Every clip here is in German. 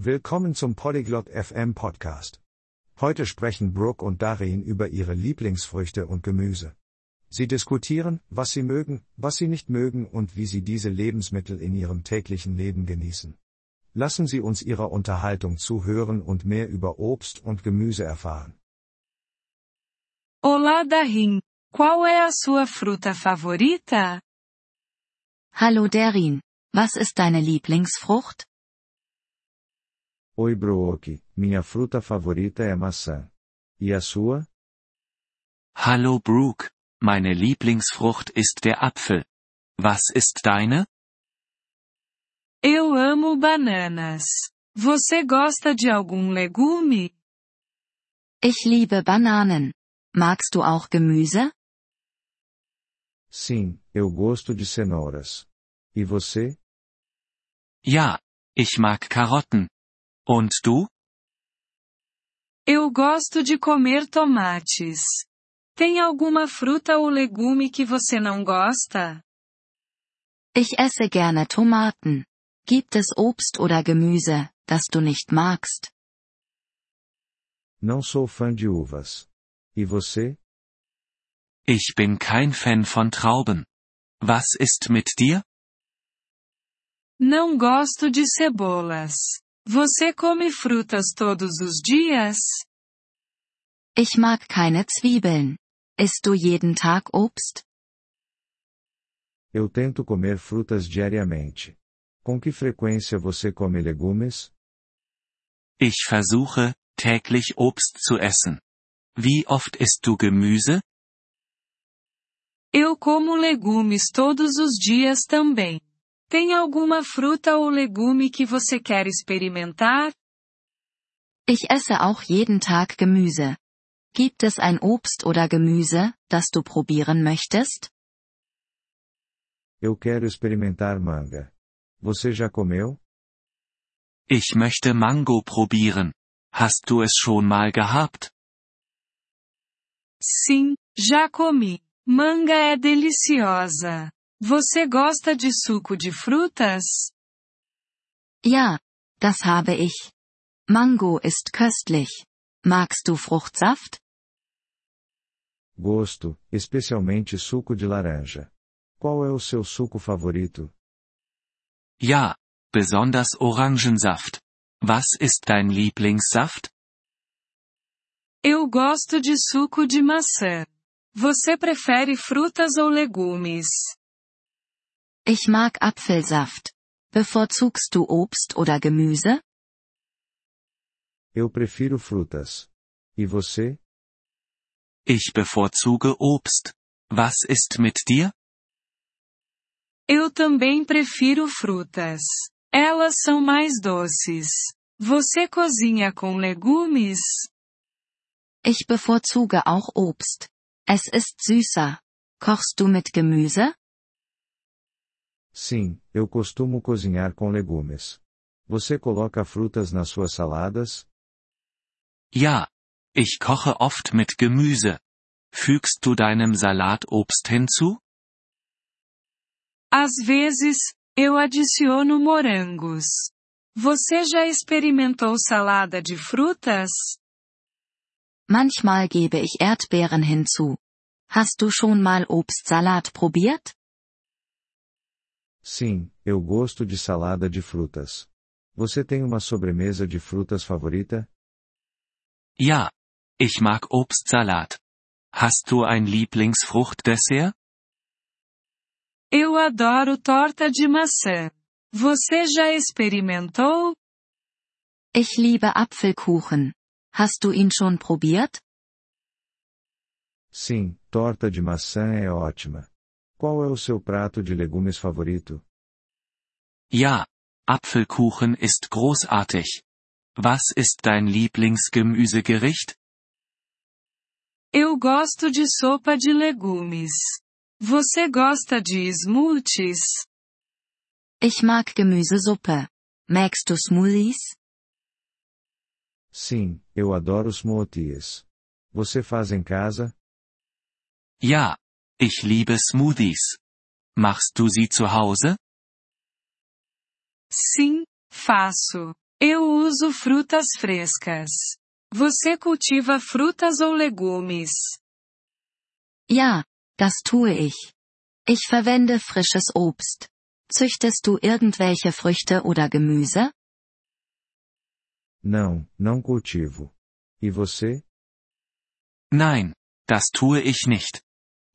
Willkommen zum Polyglot FM Podcast. Heute sprechen Brooke und Darin über ihre Lieblingsfrüchte und Gemüse. Sie diskutieren, was sie mögen, was sie nicht mögen und wie sie diese Lebensmittel in ihrem täglichen Leben genießen. Lassen Sie uns Ihrer Unterhaltung zuhören und mehr über Obst und Gemüse erfahren. Olá Darin, qual é a sua fruta favorita? Hallo Derin, was ist deine Lieblingsfrucht? Oi Brooke, minha fruta favorita é maçã. E a sua? Hallo Brooke, meine Lieblingsfrucht ist der Apfel. Was ist deine? Eu amo bananas. Você gosta de algum legume? Ich liebe Bananen. Magst du auch Gemüse? Sim, eu gosto de cenouras. E você? Ja, ich mag Karotten. Und du? Eu gosto de comer tomates. Tem alguma fruta ou legume que você não gosta? Ich esse gerne Tomaten. Gibt es Obst oder Gemüse, das du nicht magst? Não sou fã de uvas. E você? Ich bin kein Fan von Trauben. Was ist mit dir? Não gosto de cebolas. Você come frutas todos os dias? Ich mag keine Zwiebeln. Isst du jeden Tag Obst? Eu tento comer frutas diariamente. Com que frequência você come legumes? Ich versuche, täglich Obst zu essen. Wie oft isst du Gemüse? Eu como legumes todos os dias também. Tem alguma fruta ou legume que você quer experimentar? Ich esse auch jeden Tag Gemüse. Gibt es ein Obst oder Gemüse, das du probieren möchtest? Eu quero experimentar manga. Você já comeu? Ich möchte Mango probieren. Hast du es schon mal gehabt? Sim, já comi. Manga é deliciosa. Você gosta de suco de frutas? Ja, das habe ich. Mango ist köstlich. Magst du Fruchtsaft? Gosto, especialmente suco de laranja. Qual é o seu suco favorito? Ja, besonders Orangensaft. Was ist dein Lieblingssaft? Eu gosto de suco de maçã. Você prefere frutas ou legumes? Ich mag Apfelsaft. Bevorzugst du Obst oder Gemüse? Eu prefiro frutas. E você? Ich bevorzuge Obst. Was ist mit dir? Eu também prefiro frutas. Elas são mais doces. Você cozinha com legumes? Ich bevorzuge auch Obst. Es ist süßer. Kochst du mit Gemüse? Sim, eu costumo cozinhar com legumes. Você coloca frutas nas suas saladas? Ja, ich koche oft mit Gemüse. Fügst du deinem Salat Obst hinzu? Às vezes, eu adiciono morangos. Você já experimentou salada de frutas? Manchmal gebe ich Erdbeeren hinzu. Hast du schon mal Obstsalat probiert? Sim, eu gosto de salada de frutas. Você tem uma sobremesa de frutas favorita? Ja, ich mag Obstsalat. Hast du ein Lieblingsfruchtdessert? Eu adoro torta de maçã. Você já experimentou? Ich liebe Apfelkuchen. Hast du ihn schon probiert? Sim, torta de maçã é ótima. Qual é o seu prato de legumes favorito? Ja, Apfelkuchen ist großartig. Was ist dein Lieblingsgemüsegericht? Eu gosto de sopa de legumes. Você gosta de smoothies? Ich mag Gemüsesuppe. Magst du Smoothies? Sim, eu adoro smoothies. Você faz em casa? Ja, ich liebe Smoothies. Machst du sie zu Hause? Sim, faço. Eu uso frutas frescas. Você cultiva frutas ou legumes? Ja, das tue ich. Ich verwende frisches Obst. Züchtest du irgendwelche Früchte oder Gemüse? Não, não cultivo. E você? Nein, das tue ich nicht.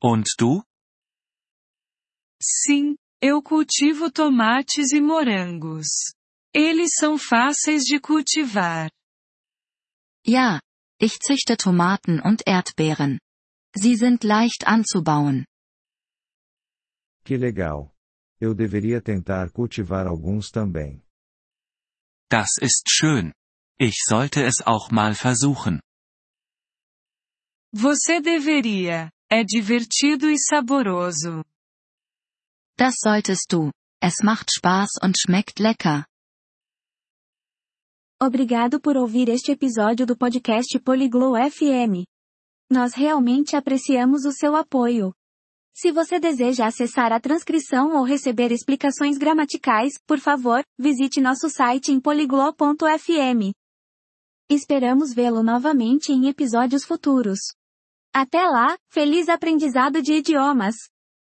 Und du? Sim, eu cultivo tomates e morangos. Eles são fáceis de cultivar. Ja, ich züchte Tomaten und Erdbeeren. Sie sind leicht anzubauen. Que legal. Eu deveria tentar cultivar alguns também. Das ist schön. Ich sollte es auch mal versuchen. Você deveria. É divertido e saboroso. Das solltest du. Es macht Spaß und schmeckt lecker. Obrigado por ouvir este episódio do podcast Poliglow FM. Nós realmente apreciamos o seu apoio. Se você deseja acessar a transcrição ou receber explicações gramaticais, por favor, visite nosso site em poliglo.fm. Esperamos vê-lo novamente em episódios futuros. Até lá, feliz aprendizado de idiomas!